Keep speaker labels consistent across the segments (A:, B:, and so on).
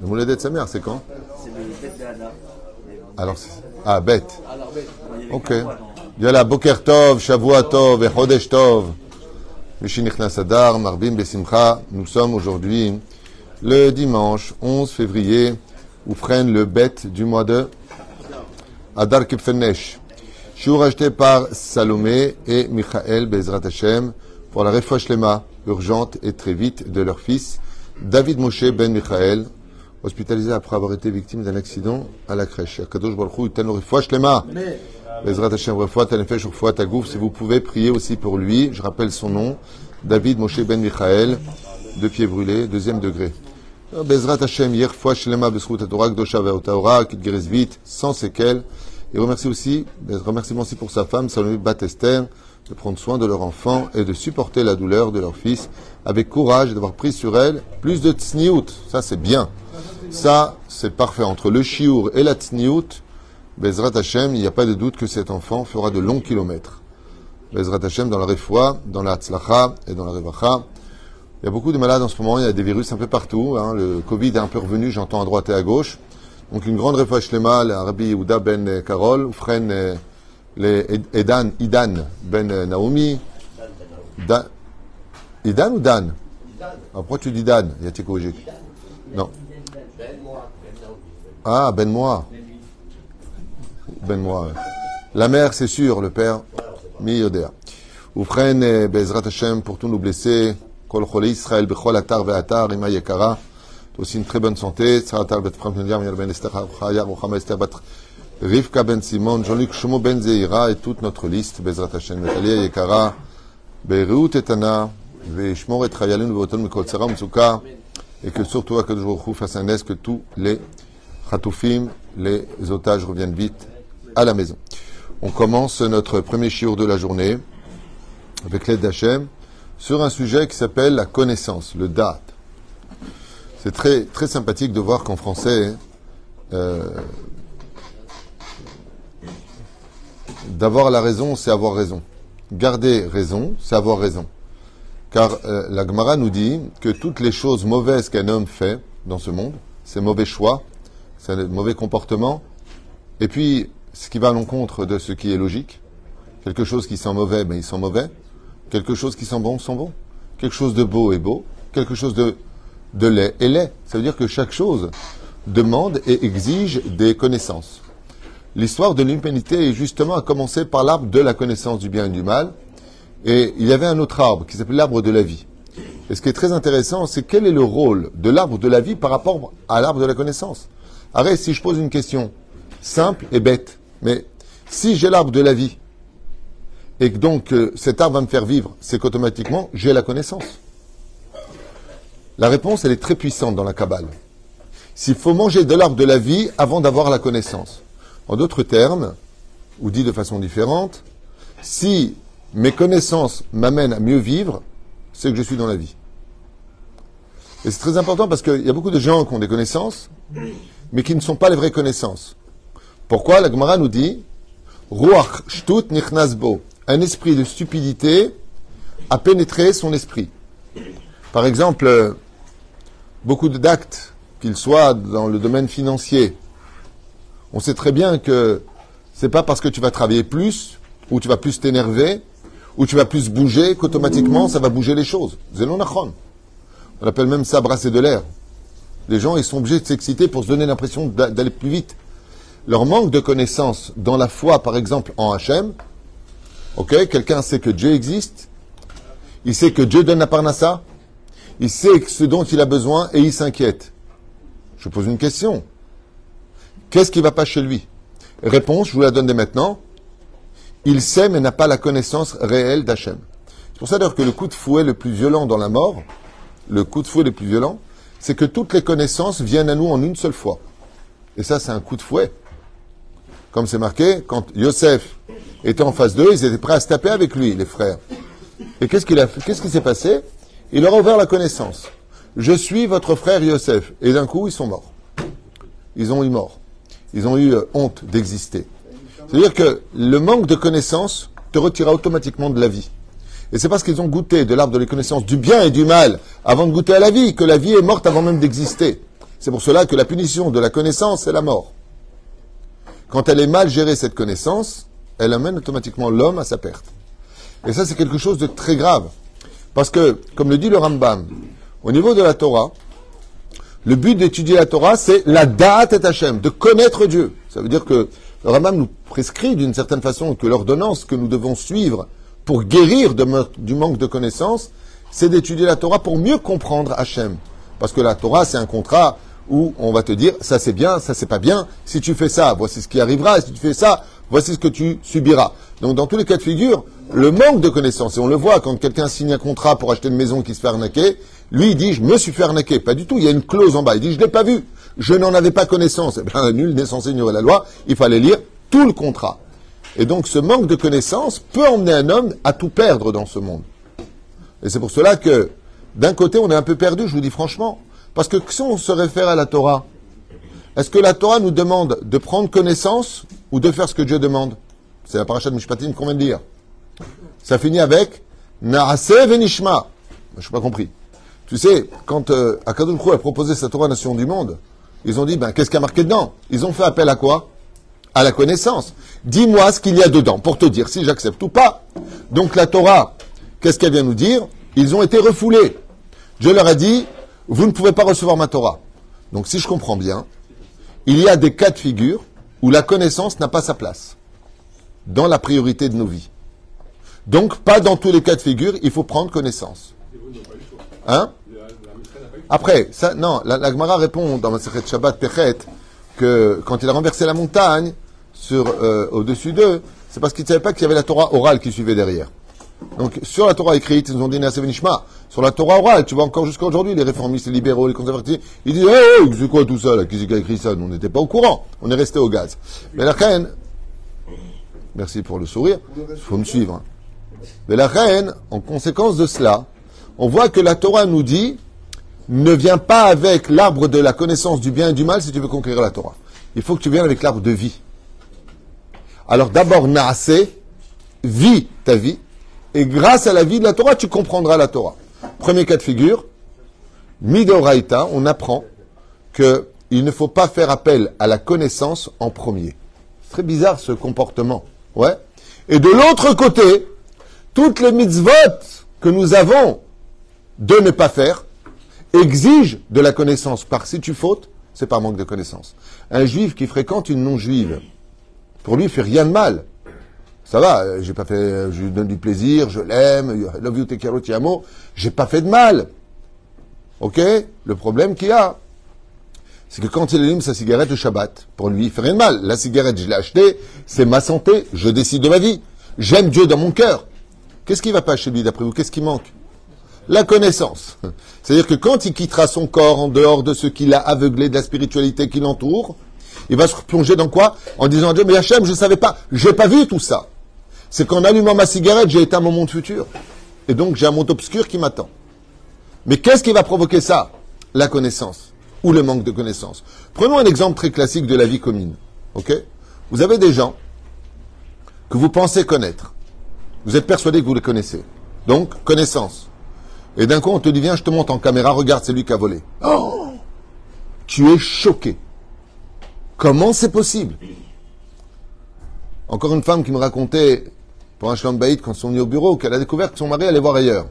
A: Le Mouledet de sa mère, c'est quand
B: C'est le bête de.
A: Alors, ah, bête. Ok. Boker Tov, Shavua Tov, et Chodesh Tov. Mishinichnas Adar, Marbim Besimcha. Nous sommes aujourd'hui le dimanche 11 février, où prennent le bête du mois de Adar Kipfenesh. Shiur acheté par Salomé et Michael Bezrat Hashem pour la refouach lema urgente et très vite de leur fils, David Moshe Ben Michael, hospitalisé après avoir été victime d'un accident à la crèche. Si vous pouvez prier aussi pour lui, je rappelle son nom, David Moshe Ben Michael, deux pieds brûlés, deuxième degré. Bezrat Hashem, hier, fois Besrout Dosha qu'il guérisse vite, sans séquelles. Et remercie aussi, ben, remerciement aussi pour sa femme, Salomé Batester, de prendre soin de leur enfant et de supporter la douleur de leur fils, avec courage d'avoir pris sur elle plus de tsniout. Ça, c'est bien. Ça, c'est parfait. Entre le chiour et la tsniout, Bezrat Hashem, il n'y a pas de doute que cet enfant fera de longs kilomètres. Bezrat Hashem, dans la refoua, dans la tzlacha et dans la revacha. Il y a beaucoup de malades en ce moment, il y a des virus un peu partout. hein. Le Covid est un peu revenu, j'entends à droite et à gauche. Donc une grande refoua shlema, le Rabbi Yehuda ben Karol, Oufren, euh, les Ed- Edan, Idan ben Naomi. Da- Idan ou Dan Ah, Pourquoi tu dis Dan y a Tchékovic. Non. Ah, Ben Moi. Ben Moi. La mère, c'est sûr, le père. Oufren, euh, Bezrat Hashem, pour tous nos blessés, Kol Chole Israël, Atar Ve'atar. Aussi une très bonne santé. Ben Rivka Ben Simon, Jean-Luc Ben et toute notre liste, Bezrat Et que surtout, Akadosh Baruch fasse un est que tous les Khatoufim, les otages reviennent vite à la maison. On commence notre premier chiour de la journée avec l'aide d'Hachem sur un sujet qui s'appelle la connaissance, le date. C'est très, très sympathique de voir qu'en français, euh, d'avoir la raison, c'est avoir raison. Garder raison, c'est avoir raison. Car euh, la Gemara nous dit que toutes les choses mauvaises qu'un homme fait dans ce monde, ses mauvais choix, ses mauvais comportements, et puis ce qui va à l'encontre de ce qui est logique, quelque chose qui sent mauvais, ben il sent mauvais, quelque chose qui sent bon, sent bon, quelque chose de beau est beau, quelque chose de, de laid est laid. Ça veut dire que chaque chose demande et exige des connaissances. L'histoire de l'humanité est justement à commencer par l'arbre de la connaissance du bien et du mal, et il y avait un autre arbre qui s'appelait l'arbre de la vie. Et ce qui est très intéressant, c'est quel est le rôle de l'arbre de la vie par rapport à l'arbre de la connaissance. Arrête, si je pose une question simple et bête, mais si j'ai l'arbre de la vie, et que donc euh, cet arbre va me faire vivre, c'est qu'automatiquement, j'ai la connaissance. La réponse, elle est très puissante dans la Kabbale. S'il faut manger de l'arbre de la vie avant d'avoir la connaissance. En d'autres termes, ou dit de façon différente, si mes connaissances m'amènent à mieux vivre, c'est que je suis dans la vie. Et c'est très important parce qu'il y a beaucoup de gens qui ont des connaissances, mais qui ne sont pas les vraies connaissances. Pourquoi La Gemara nous dit Ruach shtut nichnas bo. Un esprit de stupidité a pénétré son esprit. Par exemple, euh, beaucoup d'actes, qu'ils soient dans le domaine financier, on sait très bien que c'est pas parce que tu vas travailler plus, ou tu vas plus t'énerver, ou tu vas plus bouger, qu'automatiquement ça va bouger les choses. Zelon achon. On appelle même ça brasser de l'air. Les gens, ils sont obligés de s'exciter pour se donner l'impression d'a- d'aller plus vite. Leur manque de connaissance dans la foi, par exemple, en Hachem, ok, quelqu'un sait que Dieu existe, il sait que Dieu donne la parnassa, il sait ce dont il a besoin et il s'inquiète. Je pose une question. Qu'est-ce qui ne va pas chez lui? Réponse, je vous la donne dès maintenant. Il sait mais n'a pas la connaissance réelle d'Hachem. C'est pour ça d'ailleurs que le coup de fouet le plus violent dans la mort, le coup de fouet le plus violent, c'est que toutes les connaissances viennent à nous en une seule fois. Et ça, c'est un coup de fouet. Comme c'est marqué, quand Yosef était en face d'eux, ils étaient prêts à se taper avec lui, les frères. Et qu'est-ce qu'il a Qu'est-ce qui s'est passé? Il leur a ouvert la connaissance. Je suis votre frère Yosef. Et d'un coup, ils sont morts. Ils ont eu mort. Ils ont eu euh, honte d'exister. C'est-à-dire que le manque de connaissances te retira automatiquement de la vie. Et c'est parce qu'ils ont goûté de l'arbre de la connaissance du bien et du mal avant de goûter à la vie que la vie est morte avant même d'exister. C'est pour cela que la punition de la connaissance, c'est la mort. Quand elle est mal gérée, cette connaissance, elle amène automatiquement l'homme à sa perte. Et ça, c'est quelque chose de très grave. Parce que, comme le dit le Rambam, au niveau de la Torah, le but d'étudier la Torah, c'est la date et Hachem, de connaître Dieu. Ça veut dire que le nous prescrit d'une certaine façon que l'ordonnance que nous devons suivre pour guérir du manque de connaissances, c'est d'étudier la Torah pour mieux comprendre Hachem. Parce que la Torah, c'est un contrat où on va te dire ça c'est bien, ça c'est pas bien. Si tu fais ça, voici ce qui arrivera. Et si tu fais ça, voici ce que tu subiras. Donc dans tous les cas de figure, le manque de connaissances, et on le voit quand quelqu'un signe un contrat pour acheter une maison qui se fait arnaquer, lui il dit je me suis fait arnaquer. Pas du tout, il y a une clause en bas. Il dit je l'ai pas vu, je n'en avais pas connaissance. Eh bien nul n'est censé ignorer la loi. Il fallait lire tout le contrat. Et donc ce manque de connaissances peut emmener un homme à tout perdre dans ce monde. Et c'est pour cela que d'un côté on est un peu perdu, je vous dis franchement. Parce que si on se réfère à la Torah, est-ce que la Torah nous demande de prendre connaissance ou de faire ce que Dieu demande? C'est la paracha de Mishpatim qu'on vient de dire. Ça finit avec Naase venishma. Je n'ai pas compris. Tu sais, quand euh, a proposé sa Torah nation du monde, ils ont dit, ben, qu'est-ce qu'il y a marqué dedans? Ils ont fait appel à quoi? À la connaissance. Dis-moi ce qu'il y a dedans pour te dire si j'accepte ou pas. Donc la Torah, qu'est-ce qu'elle vient nous dire? Ils ont été refoulés. Dieu leur a dit, vous ne pouvez pas recevoir ma Torah. Donc si je comprends bien, il y a des cas de figure où la connaissance n'a pas sa place dans la priorité de nos vies. Donc pas dans tous les cas de figure, il faut prendre connaissance. Hein? Après, ça, non, la, Gemara répond dans ma Shabbat Pechet que quand il a renversé la montagne sur euh, au-dessus d'eux, c'est parce qu'il ne savait pas qu'il y avait la Torah orale qui suivait derrière. Donc, sur la Torah écrite, ils nous ont dit Nasevenishma. Sur la Torah orale, tu vois encore jusqu'à aujourd'hui, les réformistes, les libéraux, les conservatifs, ils disent Hé, hey, c'est quoi tout ça, là? Qui a écrit ça? Nous, on n'était pas au courant. On est resté au gaz. Mais la reine, merci pour le sourire, il faut me suivre. Hein. Mais la reine, en conséquence de cela, on voit que la Torah nous dit ne viens pas avec l'arbre de la connaissance du bien et du mal si tu veux conquérir la Torah. Il faut que tu viennes avec l'arbre de vie. Alors d'abord, Naase, vis ta vie, et grâce à la vie de la Torah, tu comprendras la Torah. Premier cas de figure, Midoraita, on apprend qu'il ne faut pas faire appel à la connaissance en premier. C'est très bizarre ce comportement. Ouais. Et de l'autre côté, toutes les mitzvot que nous avons de ne pas faire exigent de la connaissance. Par si tu fautes, c'est par manque de connaissance. Un juif qui fréquente une non-juive, pour lui, il fait rien de mal. Ça va, euh, j'ai pas fait, euh, je lui donne du plaisir, je l'aime, love you, take care, amo, j'ai pas fait de mal. Ok? Le problème qu'il y a, c'est que quand il allume sa cigarette le Shabbat, pour lui, il fait rien de mal. La cigarette, je l'ai achetée, c'est ma santé, je décide de ma vie. J'aime Dieu dans mon cœur. Qu'est-ce qui va pas chez lui, d'après vous? Qu'est-ce qui manque? La connaissance. C'est-à-dire que quand il quittera son corps en dehors de ce qu'il a aveuglé de la spiritualité qui l'entoure, il va se replonger dans quoi? En disant à Dieu, mais Hachem, je ne savais pas, j'ai pas vu tout ça c'est qu'en allumant ma cigarette, j'ai éteint mon monde futur. Et donc j'ai un monde obscur qui m'attend. Mais qu'est-ce qui va provoquer ça? La connaissance ou le manque de connaissance. Prenons un exemple très classique de la vie commune. Vous avez des gens que vous pensez connaître. Vous êtes persuadé que vous les connaissez. Donc, connaissance. Et d'un coup, on te dit, viens, je te monte en caméra, regarde, c'est lui qui a volé. Oh Tu es choqué. Comment c'est possible? Encore une femme qui me racontait pour un shalom baïd quand ils sont venus au bureau, qu'elle a découvert que son mari allait voir ailleurs.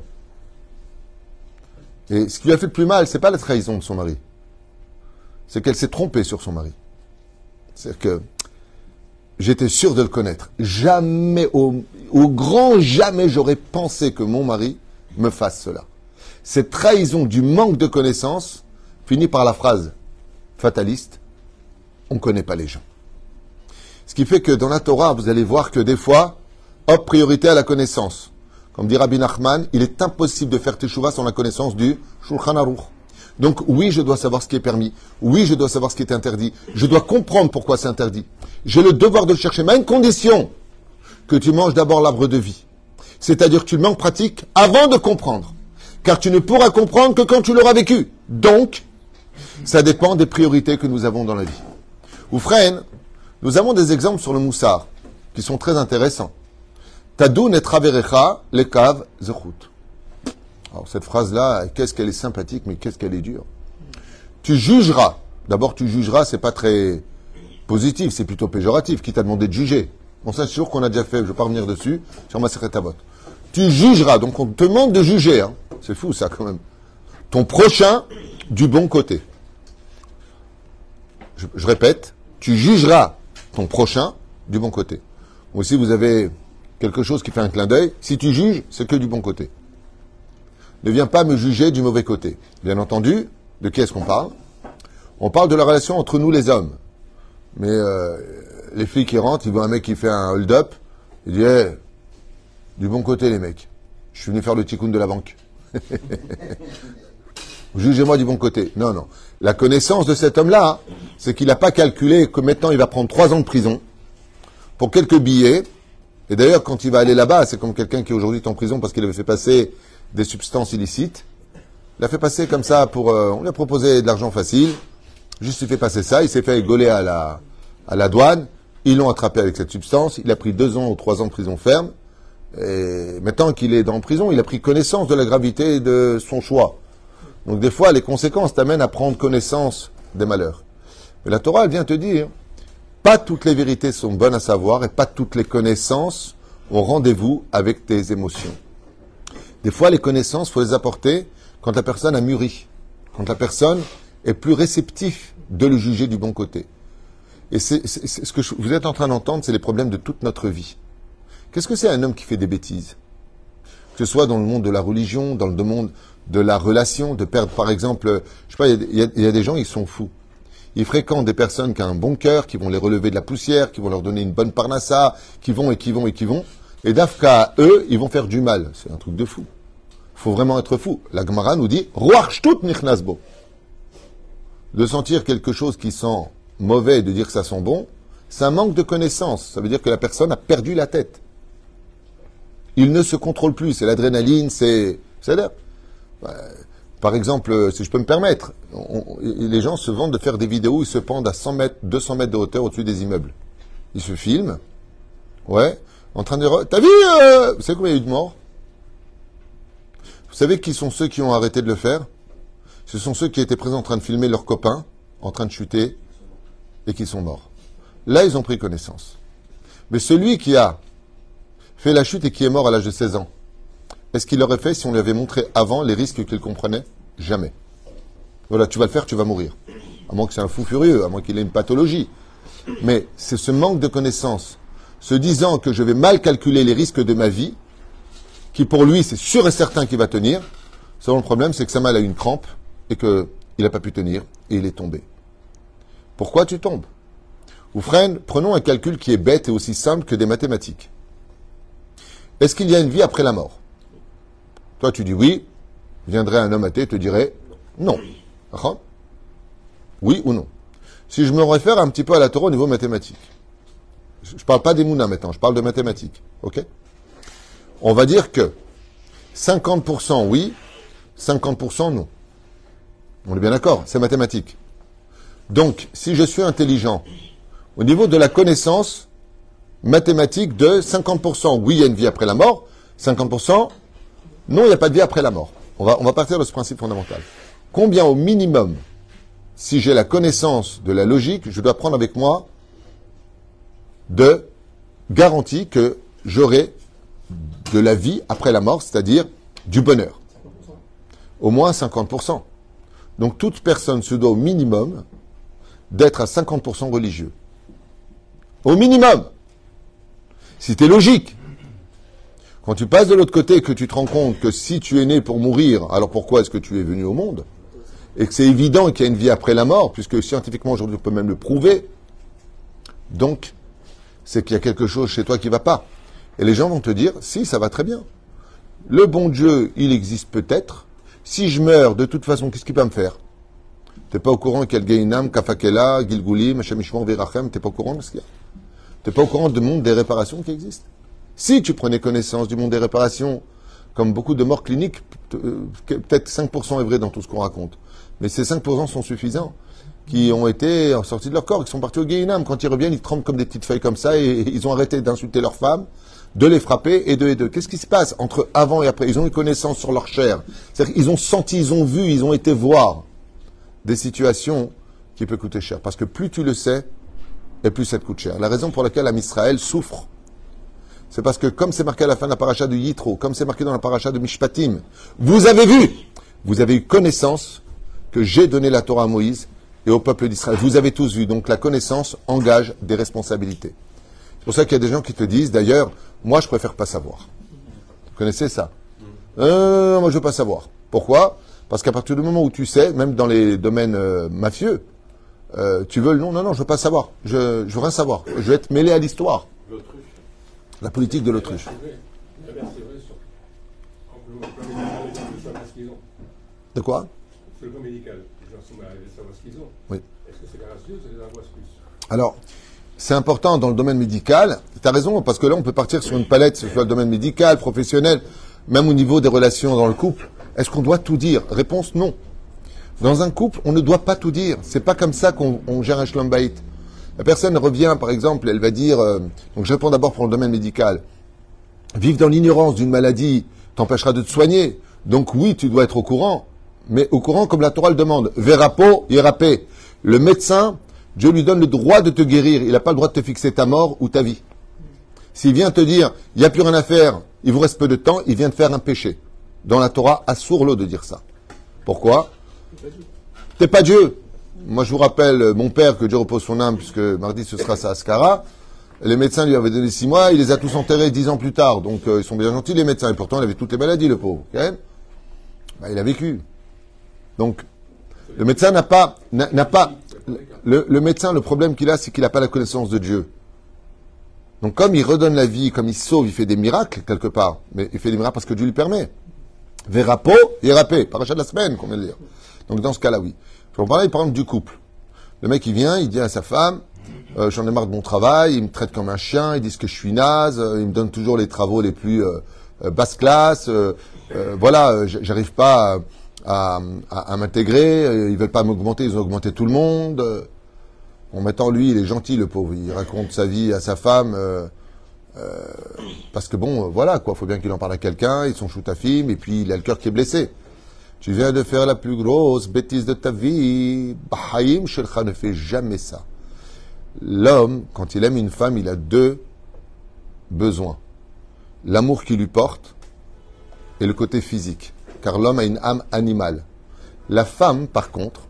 A: Et ce qui lui a fait le plus mal, c'est pas la trahison de son mari. C'est qu'elle s'est trompée sur son mari. C'est que j'étais sûr de le connaître. Jamais, au grand jamais, j'aurais pensé que mon mari me fasse cela. Cette trahison du manque de connaissance finit par la phrase fataliste on ne connaît pas les gens. Ce qui fait que dans la Torah, vous allez voir que des fois, Hop, priorité à la connaissance. Comme dit Rabbi Nachman, il est impossible de faire teshuva sans la connaissance du Shulchan Aruch. Donc oui, je dois savoir ce qui est permis. Oui, je dois savoir ce qui est interdit. Je dois comprendre pourquoi c'est interdit. J'ai le devoir de le chercher, mais une condition que tu manges d'abord l'arbre de vie. C'est-à-dire que tu le manques pratique avant de comprendre. Car tu ne pourras comprendre que quand tu l'auras vécu. Donc, ça dépend des priorités que nous avons dans la vie. Oufren, nous avons des exemples sur le moussard qui sont très intéressants. Tadoun et traverecha le kav zechut. Alors cette phrase-là, qu'est-ce qu'elle est sympathique, mais qu'est-ce qu'elle est dure. Tu jugeras. D'abord, tu jugeras, c'est pas très positif, c'est plutôt péjoratif. Qui t'a demandé de juger? C'est sûr qu'on a déjà fait, je ne vais pas revenir dessus, sur ma vote. Tu jugeras, donc on te demande de juger. Hein. C'est fou, ça, quand même. Ton prochain du bon côté. Je, répète, tu jugeras ton prochain du bon côté. Ou si vous avez quelque chose qui fait un clin d'œil, si tu juges, c'est que du bon côté. Ne viens pas me juger du mauvais côté. Bien entendu, de qui est-ce qu'on parle? On parle de la relation entre nous les hommes. Mais euh, les filles qui rentrent, ils voient un mec qui fait un hold-up, ils disent hey, du bon côté les mecs, je suis venu faire le tikkun de la banque. Jugez-moi du bon côté. Non, non. La connaissance de cet homme-là, hein, c'est qu'il n'a pas calculé que maintenant il va prendre trois ans de prison pour quelques billets. Et d'ailleurs, quand il va aller là-bas, c'est comme quelqu'un qui aujourd'hui est en prison parce qu'il avait fait passer des substances illicites. Il a fait passer comme ça pour. Euh, on lui a proposé de l'argent facile. Juste il fait passer ça. Il s'est fait gauler à la, à la douane. Ils l'ont attrapé avec cette substance. Il a pris deux ans ou trois ans de prison ferme. Et maintenant qu'il est dans prison, il a pris connaissance de la gravité de son choix. Donc des fois, les conséquences t'amènent à prendre connaissance des malheurs. Mais la Torah, vient te dire, pas toutes les vérités sont bonnes à savoir et pas toutes les connaissances ont rendez-vous avec tes émotions. Des fois, les connaissances, faut les apporter quand la personne a mûri, quand la personne est plus réceptive de le juger du bon côté. Et ce que vous êtes en train d'entendre, c'est les problèmes de toute notre vie. Qu'est-ce que c'est un homme qui fait des bêtises? Que ce soit dans le monde de la religion, dans le monde de la relation, de perdre, par exemple, je sais pas, il y, a des gens, ils sont fous. Ils fréquentent des personnes qui ont un bon cœur, qui vont les relever de la poussière, qui vont leur donner une bonne parnassa, qui vont et qui vont et qui vont. Et d'Afka, eux, ils vont faire du mal. C'est un truc de fou. Il faut vraiment être fou. La Gemara nous dit, tout nichnasbo. De sentir quelque chose qui sent mauvais de dire que ça sent bon, c'est un manque de connaissance. Ça veut dire que la personne a perdu la tête. Il ne se contrôle plus. C'est l'adrénaline, c'est. cest à par exemple, si je peux me permettre, les gens se vendent de faire des vidéos où ils se pendent à 100 mètres, 200 mètres de hauteur au-dessus des immeubles. Ils se filment, ouais, en train de T'as vu euh... Vous savez combien il y a eu de morts? Vous savez qui sont ceux qui ont arrêté de le faire? Ce sont ceux qui étaient présents en train de filmer leurs copains, en train de chuter, et qui sont morts. Là, ils ont pris connaissance. Mais celui qui a la chute et qui est mort à l'âge de 16 ans, est-ce qu'il l'aurait fait si on lui avait montré avant les risques qu'il comprenait? Jamais. Voilà, tu vas le faire, tu vas mourir. À moins que c'est un fou furieux, à moins qu'il ait une pathologie. Mais c'est ce manque de connaissance, se disant que je vais mal calculer les risques de ma vie, qui pour lui, c'est sûr et certain qu'il va tenir. Seulement le problème, c'est que sa mal a une crampe et qu'il n'a pas pu tenir et il est tombé. Pourquoi tu tombes? Ou prenons un calcul qui est bête et aussi simple que des mathématiques. Est-ce qu'il y a une vie après la mort? Toi, tu dis oui. Viendrait un homme athée et te dirait non. Oui ou non? Si je me réfère un petit peu à la Torah au niveau mathématique, je ne parle pas des Mouna maintenant, je parle de mathématiques. Ok? On va dire que 50% oui, 50% non. On est bien d'accord, c'est mathématique. Donc, si je suis intelligent, au niveau de la connaissance mathématique de 50%, oui, il y a une vie après la mort, 50%, non, il n'y a pas de vie après la mort. On va, on va partir de ce principe fondamental. Combien au minimum, si j'ai la connaissance de la logique, je dois prendre avec moi de garantie que j'aurai de la vie après la mort, c'est-à-dire du bonheur. Au moins 50%. Donc toute personne se doit au minimum d'être à 50% religieux. Au minimum. Si tu logique. Quand tu passes de l'autre côté et que tu te rends compte que si tu es né pour mourir, alors pourquoi est-ce que tu es venu au monde? Et que c'est évident qu'il y a une vie après la mort, puisque scientifiquement aujourd'hui on peut même le prouver. Donc, c'est qu'il y a quelque chose chez toi qui ne va pas. Et les gens vont te dire, si, ça va très bien. Le bon Dieu, il existe peut-être. Si je meurs, de toute façon, qu'est-ce qu'il peut me faire? T'es pas au courant qu'il y a le Gainam, Kafakela, Gilgulim, Hashemishmon, Virachem, t'es pas au courant de ce qu'il y a? T'es pas au courant du monde des réparations qui existe Si tu prenais connaissance du monde des réparations, comme beaucoup de morts cliniques, euh, peut-être 5% est vrai dans tout ce qu'on raconte. Mais ces 5% sont suffisants, qui ont été sortis de leur corps, qui sont partis au Gainam. Quand ils reviennent, ils tremblent comme des petites feuilles comme ça, et ils ont arrêté d'insulter leurs femmes, de les frapper, et de et de. Qu'est-ce qui se passe entre avant et après? Ils ont eu connaissance sur leur chair. C'est-à-dire qu'ils ont senti, ils ont vu, ils ont été voir des situations qui peuvent coûter cher. Parce que plus tu le sais, et plus ça te coûte cher. La raison pour laquelle Israël souffre, c'est parce que comme c'est marqué à la fin de la paracha de Yitro, comme c'est marqué dans la paracha de Mishpatim, vous avez vu, vous avez eu connaissance que j'ai donné la Torah à Moïse et au peuple d'Israël. Vous avez tous vu. Donc la connaissance engage des responsabilités. C'est pour ça qu'il y a des gens qui te disent, d'ailleurs, moi je préfère pas savoir. Vous connaissez ça? Euh, Moi je veux pas savoir. Pourquoi? Parce qu'à partir du moment où tu sais, même dans les domaines euh, mafieux, euh, tu veux le nom? Non, non, je veux pas savoir. Je, je veux rien savoir. Je veux être mêlé à l'histoire.
C: L'autruche.
A: La politique de l'autruche.
C: C'est c'est sur.
A: De quoi?
C: Sur le plan médical, les gens sont arrivés à savoir ce qu'ils ont.
A: Oui.
C: Est-ce que c'est Dieu ou c'est des angoisses plus
A: Alors, c'est important dans le domaine médical. Tu as raison, parce que là, on peut partir sur une palette, que ce soit le domaine médical, professionnel, même au niveau des relations dans le couple. Est-ce qu'on doit tout dire? Réponse non. Dans un couple, on ne doit pas tout dire. C'est pas comme ça qu'on on gère un shlombaït. La personne revient, par exemple, elle va dire, euh, donc je réponds d'abord pour le domaine médical. Vivre dans l'ignorance d'une maladie t'empêchera de te soigner. Donc oui, tu dois être au courant, mais au courant comme la Torah le demande. Verapo, irapé. Le médecin, Dieu lui donne le droit de te guérir. Il n'a pas le droit de te fixer ta mort ou ta vie. S'il vient te dire, il n'y a plus rien à faire, il vous reste peu de temps, il vient de faire un péché. Dans la Torah, l'eau de dire ça. Pourquoi? T'es pas Dieu. Moi, je vous rappelle, euh, mon père, que Dieu repose son âme, puisque mardi ce sera sa Ascara, les médecins lui avaient donné six mois, il les a tous enterrés dix ans plus tard. Donc, euh, ils sont bien gentils, les médecins. Et pourtant, il avait toutes les maladies, le pauvre. Bah, il a vécu. Donc, le médecin n'a pas, le, médecin, le problème qu'il a, c'est qu'il n'a pas la connaissance de Dieu. Donc, comme il redonne la vie, comme il sauve, il fait des miracles, quelque part. Mais il fait des miracles parce que Dieu lui permet. Verapo, irapé. Paracha de la semaine, qu'on vient de lire. Donc, dans ce cas-là, oui. Je vous parler, par exemple, du couple. Le mec, il vient, il dit à sa femme, euh, j'en ai marre de mon travail, il me traite comme un chien, ils disent que je suis naze, euh, il me donne toujours les travaux les plus euh, basse classe, voilà, j'arrive pas à, à- à m'intégrer, ils veulent pas m'augmenter, ils ont augmenté tout le monde. En mettant lui, il est gentil, le pauvre, il raconte sa vie à sa femme, parce que bon, voilà, quoi, faut bien qu'il en parle à quelqu'un, ils sont choutafim, et puis il a le cœur qui est blessé. Tu viens de faire la plus grosse bêtise de ta vie. Bahaim Shelcha ne fait jamais ça. L'homme, quand il aime une femme, il a deux besoins. L'amour qu'il lui porte et le côté physique. Car l'homme a une âme animale. La femme, par contre,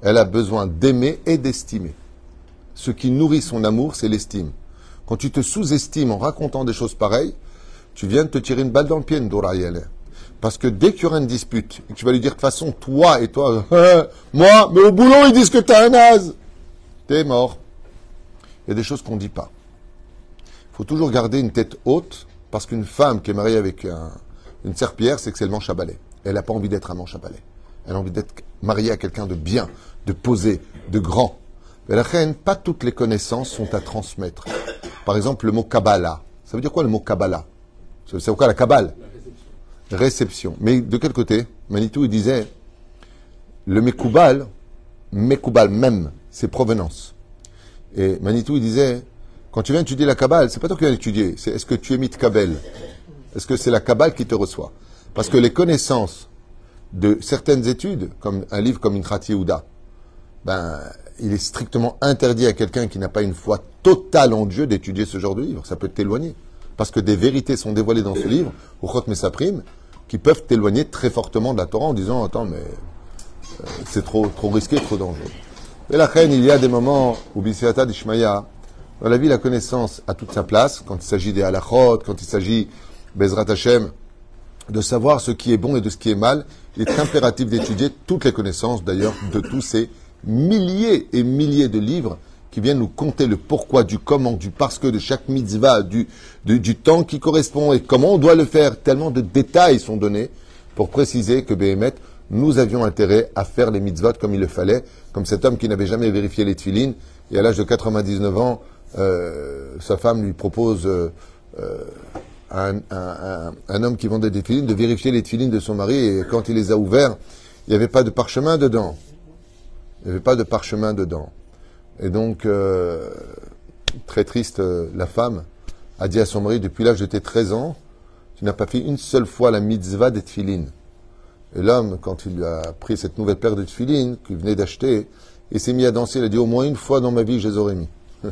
A: elle a besoin d'aimer et d'estimer. Ce qui nourrit son amour, c'est l'estime. Quand tu te sous-estimes en racontant des choses pareilles, tu viens de te tirer une balle dans le pied. Parce que dès qu'il y aura une dispute, et que tu vas lui dire de toute façon, toi et toi, moi, mais au boulot, ils disent que t'es un naze. T'es mort. Il y a des choses qu'on ne dit pas. Il faut toujours garder une tête haute, parce qu'une femme qui est mariée avec un- une serpillère, c'est que c'est le manche à balai. Elle n'a pas envie d'être un manche à balai. Elle a envie d'être mariée à quelqu'un de bien, de posé, de grand. Mais la reine, pas toutes les connaissances sont à transmettre. Par exemple, le mot Kabbalah. Ça veut dire quoi le mot Kabbalah? C'est quoi la Kabbale Réception. Mais de quel côté? Manitou, disait, le Mekoubal, Mekoubal même, c'est provenance. Et Manitou, disait, quand tu viens étudier la Kabbale, c'est pas toi qui viens étudier, c'est est-ce que tu es Mitkabel Est-ce que c'est la Kabbale qui te reçoit? Parce que les connaissances de certaines études, comme un livre comme Inchat Yehuda, ben, il est strictement interdit à quelqu'un qui n'a pas une foi totale en Dieu d'étudier ce genre de livre. Ça peut t'éloigner. Parce que des vérités sont dévoilées dans ce livre, ou Mesaprim, qui peuvent t'éloigner très fortement de la Torah en disant, attends, mais euh, c'est trop, trop risqué, trop dangereux. Et la reine, il y a des moments où Bisiata d'Ishmaïa, dans la vie, la connaissance a toute sa place, quand il s'agit des halachot, quand il s'agit, Bezrat Hashem, de savoir ce qui est bon et de ce qui est mal. Il est impératif d'étudier toutes les connaissances, d'ailleurs, de tous ces milliers et milliers de livres qui viennent nous conter le pourquoi, du comment, du parce que de chaque mitzvah, du, temps qui correspond et comment on doit le faire. Tellement de détails sont donnés pour préciser que Béhémet, nous avions intérêt à faire les mitzvot comme il le fallait, comme cet homme qui n'avait jamais vérifié les tefilines, et à l'âge de 99 ans, euh, sa femme lui propose euh, euh, un- un homme qui vendait des tefilines de vérifier les tefilines de son mari, et quand il les a ouverts, il n'y avait pas de parchemin dedans. Il n'y avait pas de parchemin dedans. Et donc, euh, très triste, euh, la femme a dit à son mari, depuis l'âge de tes 13 ans, tu n'as pas fait une seule fois la mitzvah des tefilines. Et l'homme, quand il a pris cette nouvelle paire de tefilines qu'il venait d'acheter, il s'est mis à danser. Il a dit au moins une fois dans ma vie, je les aurais mis.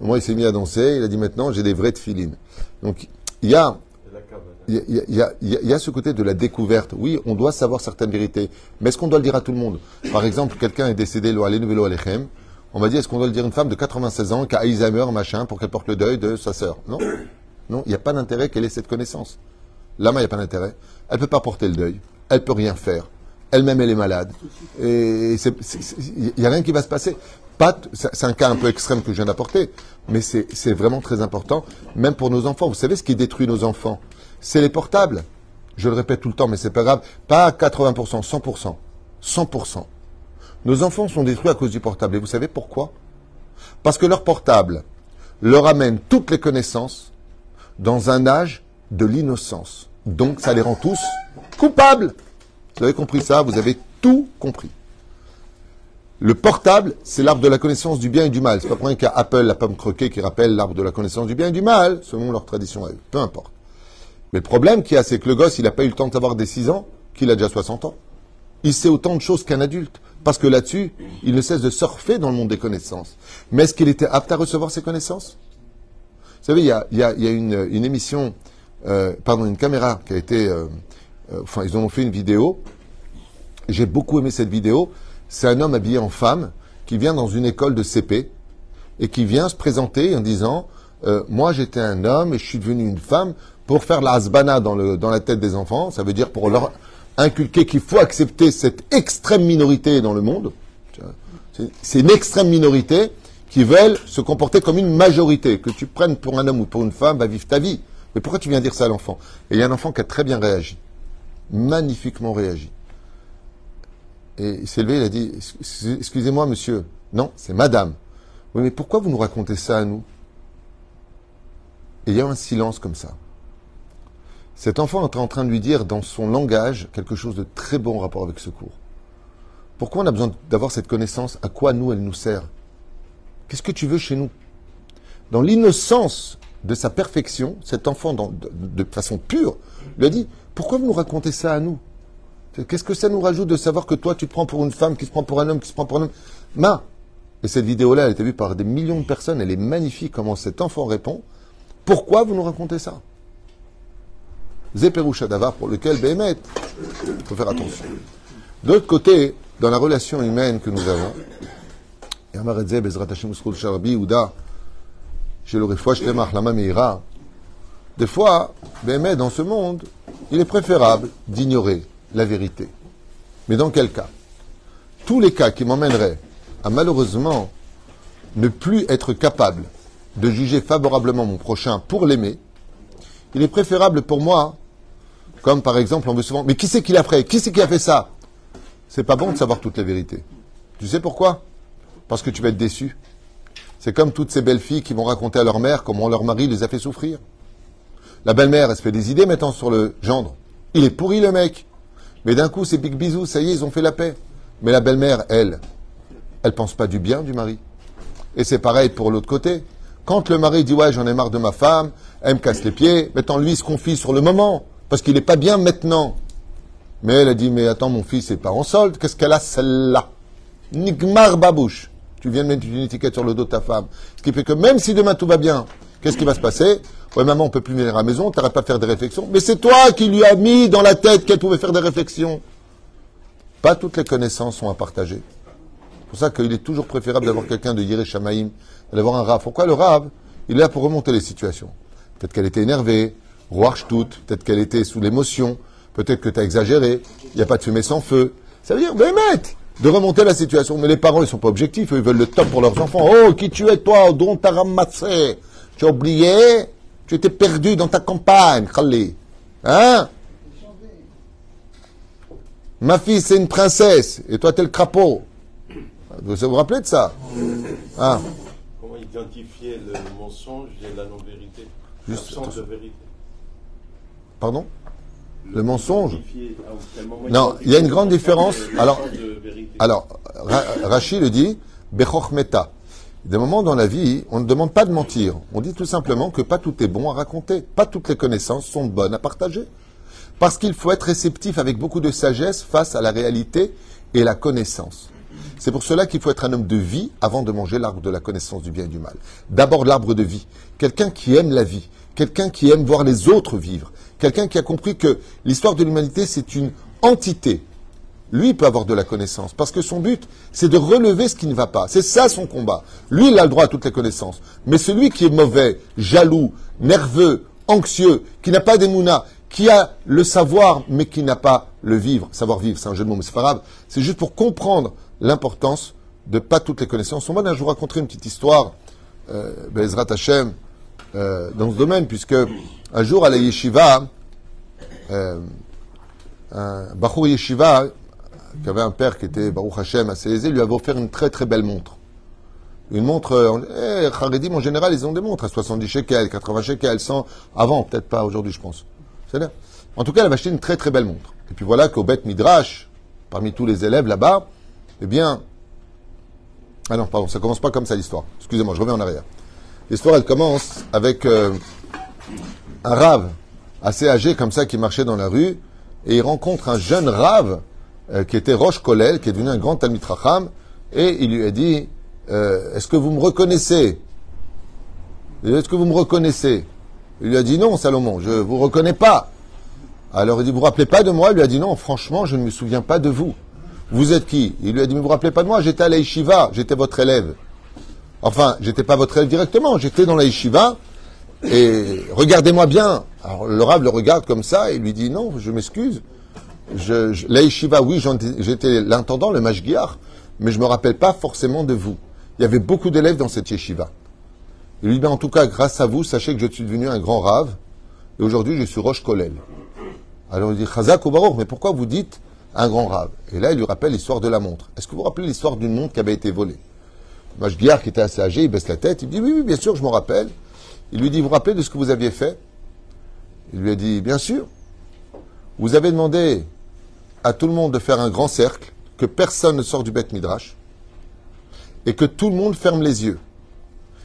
A: au moins, il s'est mis à danser. Il a dit maintenant, j'ai des vraies tefilines. Donc, il y a, il y, a, il y, a, ce côté de la découverte. Oui, on doit savoir certaines vérités. Mais est-ce qu'on doit le dire à tout le monde? Par exemple, quelqu'un est décédé, lo alechem. On va dire, est-ce qu'on doit le dire une femme de 96 ans qui a Alzheimer, machin, pour qu'elle porte le deuil de sa sœur? Non. Non, il n'y a pas d'intérêt qu'elle ait cette connaissance. L'âme, il n'y a pas d'intérêt. Elle ne peut pas porter le deuil. Elle peut rien faire. Elle-même, elle est malade. Et il n'y a rien qui va se passer. C'est un cas un peu extrême que je viens d'apporter, mais c'est vraiment très important, même pour nos enfants. Vous savez ce qui détruit nos enfants? C'est les portables. Je le répète tout le temps, mais c'est pas grave. Pas à 80%, 100%. 100%. Nos enfants sont détruits à cause du portable. Et vous savez pourquoi? Parce que leur portable leur amène toutes les connaissances dans un âge de l'innocence. Donc ça les rend tous coupables. Vous avez compris ça? Vous avez tout compris. Le portable, c'est l'arbre de la connaissance du bien et du mal. C'est pas pour rien qu'il y a Apple, la pomme croquée, qui rappelle l'arbre de la connaissance du bien et du mal, selon leur tradition à eux. Peu importe. Mais le problème qu'il y a, c'est que le gosse, il n'a pas eu le temps d'avoir des 6 ans, qu'il a déjà 60 ans. Il sait autant de choses qu'un adulte. Parce que là-dessus, il ne cesse de surfer dans le monde des connaissances. Mais est-ce qu'il était apte à recevoir ces connaissances? Vous savez, il y a, une, émission, euh, pardon, une caméra qui a été... euh, euh, enfin, ils ont fait une vidéo. J'ai beaucoup aimé cette vidéo. C'est un homme habillé en femme qui vient dans une école de CP et qui vient se présenter en disant Moi, j'étais un homme et je suis devenu une femme pour faire la hasbana dans la tête des enfants. Ça veut dire pour leur inculquer qu'il faut accepter cette extrême minorité dans le monde. C'est une extrême minorité qui veulent se comporter comme une majorité. Que tu prennes pour un homme ou pour une femme, va vivre ta vie. Mais pourquoi tu viens dire ça à l'enfant? Et il y a un enfant qui a très bien réagi. Magnifiquement réagi. Et il s'est levé, il a dit Excusez- Excusez-moi, monsieur. Non, c'est madame. Oui, mais pourquoi vous nous racontez ça à nous? Et il y a un silence comme ça. Cet enfant est en train de lui dire dans son langage quelque chose de très bon en rapport avec ce cours. Pourquoi on a besoin d'avoir cette connaissance? À quoi nous, elle nous sert? Qu'est-ce que tu veux chez nous? Dans l'innocence de sa perfection, cet enfant, de façon pure, lui a dit Pourquoi vous nous racontez ça à nous? Qu'est-ce que ça nous rajoute de savoir que toi, tu te prends pour une femme, qui se prend pour un homme, qui se prend pour un homme? Ma Et cette vidéo-là, elle a été vue par des millions de personnes. Elle est magnifique comment cet enfant répond. Pourquoi vous nous racontez ça? Zéperoucha Davar, pour lequel, Béhémet, il faut faire attention. De l'autre côté, dans la relation humaine que nous avons, des fois, Béhémet, dans ce monde, il est préférable d'ignorer la vérité. Mais dans quel cas? Tous les cas qui m'emmèneraient à malheureusement ne plus être capable de juger favorablement mon prochain pour l'aimer, il est préférable pour moi, comme par exemple on veut souvent, mais qui c'est qui l'a fait? Qui c'est qui a fait ça? C'est pas bon de savoir toute la vérité. Tu sais pourquoi? Parce que tu vas être déçu. C'est comme toutes ces belles filles qui vont raconter à leur mère comment leur mari les a fait souffrir. La belle-mère, elle se fait des idées maintenant sur le gendre. Il est pourri le mec. Mais d'un coup, c'est big bisous, ça y est, ils ont fait la paix. Mais la belle-mère, elle, elle pense pas du bien du mari. Et c'est pareil pour l'autre côté. Quand le mari dit ouais, j'en ai marre de ma femme, elle me casse les pieds, maintenant lui se confie sur le moment, parce qu'il n'est pas bien maintenant. Mais elle a dit mais attends, mon fils n'est pas en solde, qu'est-ce qu'elle a celle-là? Nigmar babouche. Tu viens de mettre une étiquette sur le dos de ta femme. Ce qui fait que même si demain tout va bien, qu'est-ce qui va se passer? Ouais, maman, on peut plus venir à la maison, t'arrêtes pas de faire des réflexions. Mais c'est toi qui lui as mis dans la tête qu'elle pouvait faire des réflexions. Pas toutes les connaissances sont à partager. C'est pour ça qu'il est toujours préférable d'avoir quelqu'un de Yiré Shamaïm, d'avoir un Rav. Pourquoi le Rav Il est là pour remonter les situations. Peut-être qu'elle était énervée, tout, peut-être qu'elle était sous l'émotion, peut-être que tu as exagéré, il n'y a pas de fumée sans feu. Ça veut dire, mais mec, de remonter la situation. Mais les parents, ils sont pas objectifs, eux, ils veulent le top pour leurs enfants. Oh, qui tu es toi Dont t'as ramassé Tu as oublié? Tu étais perdu dans ta campagne, Khalli. Hein? Ma fille, c'est une princesse, et toi, t'es le crapaud. Vous vous rappelez de ça? Ah,
D: Comment identifier le mensonge et la non-vérité?
A: Juste-
D: de vérité.
A: Pardon Le mensonge Non, il y a une grande différence. Alors. Alors, Ra- Rachid le dit, Bechoch Meta. Des moments dans la vie, on ne demande pas de mentir. On dit tout simplement que pas tout est bon à raconter. Pas toutes les connaissances sont bonnes à partager. Parce qu'il faut être réceptif avec beaucoup de sagesse face à la réalité et la connaissance. C'est pour cela qu'il faut être un homme de vie avant de manger l'arbre de la connaissance du bien et du mal. D'abord l'arbre de vie. Quelqu'un qui aime la vie. Quelqu'un qui aime voir les autres vivre. Quelqu'un qui a compris que l'histoire de l'humanité, c'est une entité. Lui peut avoir de la connaissance parce que son but, c'est de relever ce qui ne va pas. C'est ça son combat. Lui, il a le droit à toutes les connaissances. Mais celui qui est mauvais, jaloux, nerveux, anxieux, qui n'a pas d'émouna, qui a le savoir mais qui n'a pas le vivre, savoir vivre, c'est un jeu de mots, mais c'est pas grave. C'est juste pour comprendre l'importance de pas toutes les connaissances. On va je vous une petite histoire, euh, Bezrat Hashem, euh, dans ce domaine, puisque un jour à la yeshiva, euh, Yeshiva, qui avait un père qui était Baruch Hashem assez aisé, lui avait offert une très très belle montre. Une montre, euh, eh, Haredim en général, ils ont des montres à 70 shekels, 80 shekels, 100, avant, peut-être pas aujourd'hui, je pense. C'est En tout cas, elle avait acheté une très très belle montre. Et puis voilà qu'au Beth Midrash, parmi tous les élèves là-bas, eh bien, ah non, pardon, ça commence pas comme ça l'histoire. Excusez-moi, je reviens en arrière. L'histoire, elle commence avec euh, un rave assez âgé comme ça qui marchait dans la rue et il rencontre un jeune rave euh, qui était Roche Kolel, qui est devenu un grand Talmid Racham, et il lui a dit euh, Est-ce que vous me reconnaissez? Est-ce que vous me reconnaissez? Il lui a dit Non, Salomon, je ne vous reconnais pas. Alors il dit Vous vous rappelez pas de moi? Il lui a dit Non, franchement, je ne me souviens pas de vous. Vous êtes qui? Il lui a dit Mais vous vous rappelez pas de moi? J'étais à la j'étais votre élève. Enfin, j'étais pas votre élève directement, j'étais dans la et regardez-moi bien. Alors le Rav le regarde comme ça et lui dit Non, je m'excuse. La yeshiva, oui, j'étais l'intendant, le mashgiach, mais je me rappelle pas forcément de vous. Il y avait beaucoup d'élèves dans cette yeshiva. Il lui dit, en tout cas, grâce à vous, sachez que je suis devenu un grand rave, et aujourd'hui, je suis Roche Kolel. Alors il dit, Chazak ou Baruch, mais pourquoi vous dites un grand rave Et là, il lui rappelle l'histoire de la montre. Est-ce que vous vous rappelez l'histoire d'une montre qui avait été volée? Le mashgiach, qui était assez âgé, il baisse la tête, il dit, oui, oui, bien sûr, je m'en rappelle. Il lui dit, vous vous rappelez de ce que vous aviez fait? Il lui a dit, bien sûr. Vous avez demandé à tout le monde de faire un grand cercle, que personne ne sort du Beth Midrash, et que tout le monde ferme les yeux.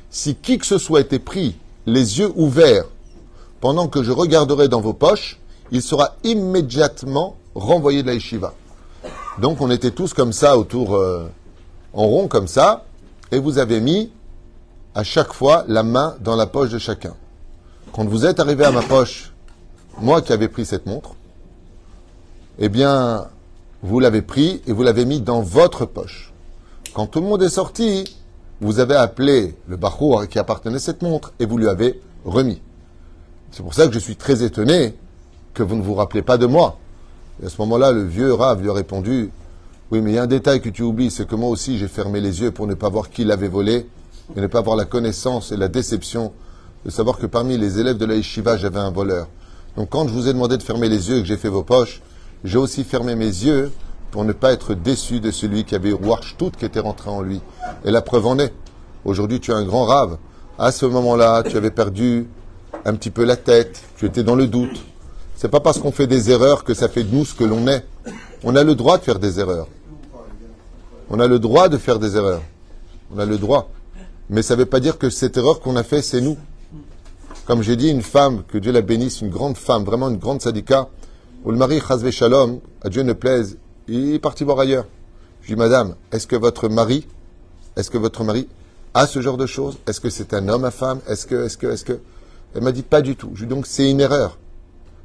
A: Si qui que ce soit était pris les yeux ouverts pendant que je regarderai dans vos poches, il sera immédiatement renvoyé de la yeshiva. Donc on était tous comme ça autour, euh, en rond comme ça, et vous avez mis à chaque fois la main dans la poche de chacun. Quand vous êtes arrivé à ma poche, moi qui avais pris cette montre, eh bien, vous l'avez pris et vous l'avez mis dans votre poche. Quand tout le monde est sorti, vous avez appelé le Bachour qui appartenait cette montre et vous lui avez remis. C'est pour ça que je suis très étonné que vous ne vous rappelez pas de moi. Et à ce moment-là, le vieux Rav lui a répondu Oui, mais il y a un détail que tu oublies, c'est que moi aussi j'ai fermé les yeux pour ne pas voir qui l'avait volé et ne pas avoir la connaissance et la déception de savoir que parmi les élèves de la yeshiva, j'avais un voleur. Donc quand je vous ai demandé de fermer les yeux et que j'ai fait vos poches, j'ai aussi fermé mes yeux pour ne pas être déçu de celui qui avait tout qui était rentré en lui. Et la preuve en est. Aujourd'hui, tu es un grand rave. À ce moment-là, tu avais perdu un petit peu la tête, tu étais dans le doute. C'est pas parce qu'on fait des erreurs que ça fait de nous ce que l'on est. On a le droit de faire des erreurs. On a le droit de faire des erreurs. On a le droit. Mais ça ne veut pas dire que cette erreur qu'on a fait, c'est nous. Comme j'ai dit, une femme, que Dieu la bénisse, une grande femme, vraiment une grande sadika, où le mari, Chazvé Shalom, à Dieu ne plaise, il est parti voir ailleurs. Je dis, madame, est-ce que votre mari, est-ce que votre mari a ce genre de choses? Est-ce que c'est un homme à femme? Est-ce que, est-ce que, est-ce que? Elle m'a dit, pas du tout. Je dis, donc, c'est une erreur.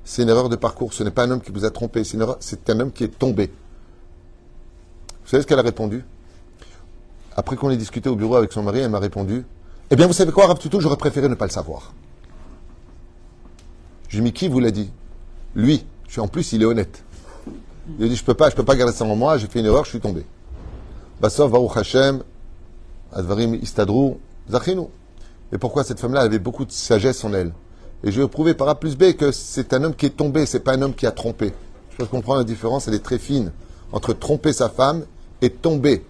A: C'est une erreur de parcours. Ce n'est pas un homme qui vous a trompé. C'est, un homme qui est tombé. Vous savez ce qu'elle a répondu? Après qu'on ait discuté au bureau avec son mari, elle m'a répondu, eh bien, vous savez quoi, Rav j'aurais préféré ne pas le savoir. Je lui qui vous l'a dit? Lui en plus, il est honnête. Il a dit, je peux pas, je peux pas garder ça en moi, j'ai fait une erreur, je suis tombé. Bassov, Baruch Hashem, Advarim Istadrou, Zachinu. Et pourquoi cette femme-là avait beaucoup de sagesse en elle? Et je vais prouver par A plus B que c'est un homme qui est tombé, c'est pas un homme qui a trompé. Je peux comprendre la différence, elle est très fine entre tromper sa femme et tomber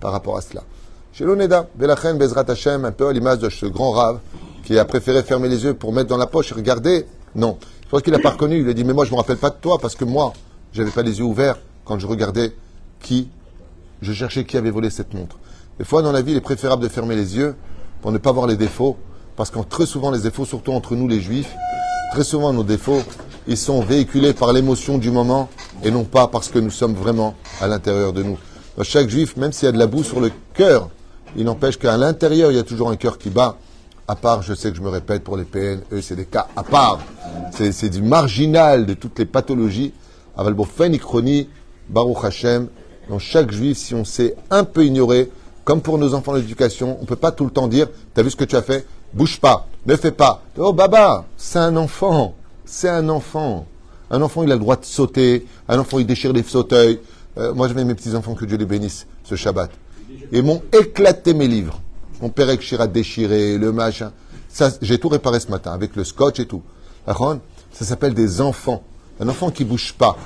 A: par rapport à cela. Chez l'Oneda, Belachen, Bezrat Hashem, un peu à l'image de ce grand rave qui a préféré fermer les yeux pour mettre dans la poche et regarder. Non. Je pense qu'il n'a pas reconnu. Il a dit Mais moi, je ne me rappelle pas de toi parce que moi, j'avais pas les yeux ouverts quand je regardais qui, je cherchais qui avait volé cette montre. Des fois, dans la vie, il est préférable de fermer les yeux pour ne pas voir les défauts. Parce que très souvent, les défauts, surtout entre nous les juifs, très souvent nos défauts, ils sont véhiculés par l'émotion du moment et non pas parce que nous sommes vraiment à l'intérieur de nous. Chaque juif, même s'il y a de la boue sur le cœur, il n'empêche qu'à l'intérieur, il y a toujours un cœur qui bat. À part, je sais que je me répète pour les PN, eux, c'est des cas à part. C'est du marginal de toutes les pathologies. Aval Bofen Ikroni, Baruch Hashem. Dans chaque juif, si on s'est un peu ignoré, comme pour nos enfants d'éducation, on ne peut pas tout le temps dire T'as vu ce que tu as fait? Bouge pas, ne fais pas. Oh, baba, c'est un enfant. C'est un enfant. Un enfant, il a le droit de sauter. Un enfant, il déchire les fauteuils. Euh, moi, j'avais mes petits-enfants, que Dieu les bénisse, ce Shabbat. Ils m'ont éclaté mes livres. Mon père a déchiré, le machin. J'ai tout réparé ce matin, avec le scotch et tout. Ça s'appelle des enfants. Un enfant qui bouge pas,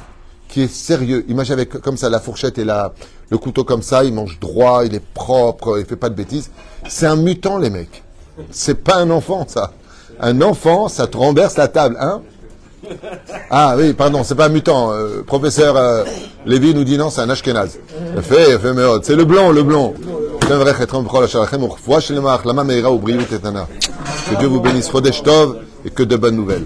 A: qui est sérieux. Imagine avec comme ça la fourchette et la, le couteau comme ça, il mange droit, il est propre, il fait pas de bêtises. C'est un mutant, les mecs. C'est pas un enfant, ça. Un enfant, ça te renverse la table, hein Ah oui, pardon, c'est pas un mutant. Euh, professeur euh, Lévy nous dit non, c'est un ashkenaz. C'est le blond, le blond. Que Dieu vous bénisse, Chodesh Tov, et que de bonnes nouvelles.